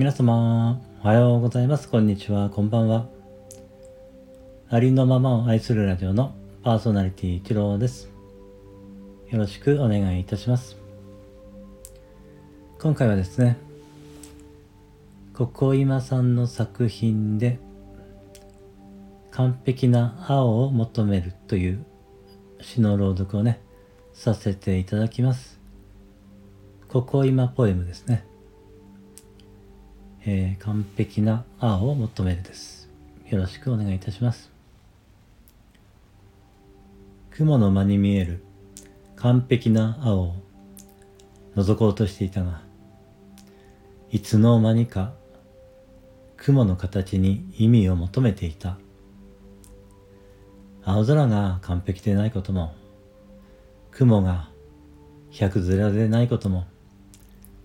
皆様、おはようございます。こんにちは。こんばんは。ありのままを愛するラジオのパーソナリティ一郎です。よろしくお願いいたします。今回はですね、ここ今さんの作品で完璧な青を求めるという詩の朗読をね、させていただきます。ここ今ポエムですね。えー、完璧な青を求めるです。よろしくお願いいたします。雲の間に見える完璧な青を覗こうとしていたが、いつの間にか雲の形に意味を求めていた。青空が完璧でないことも、雲が百面でないことも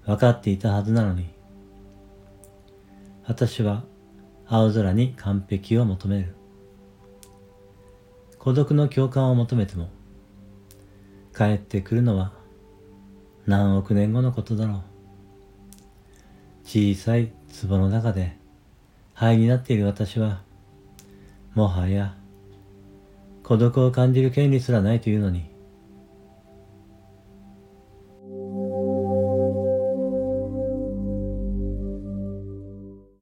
分かっていたはずなのに、私は青空に完璧を求める。孤独の共感を求めても、帰ってくるのは何億年後のことだろう。小さい壺の中で灰になっている私は、もはや孤独を感じる権利すらないというのに、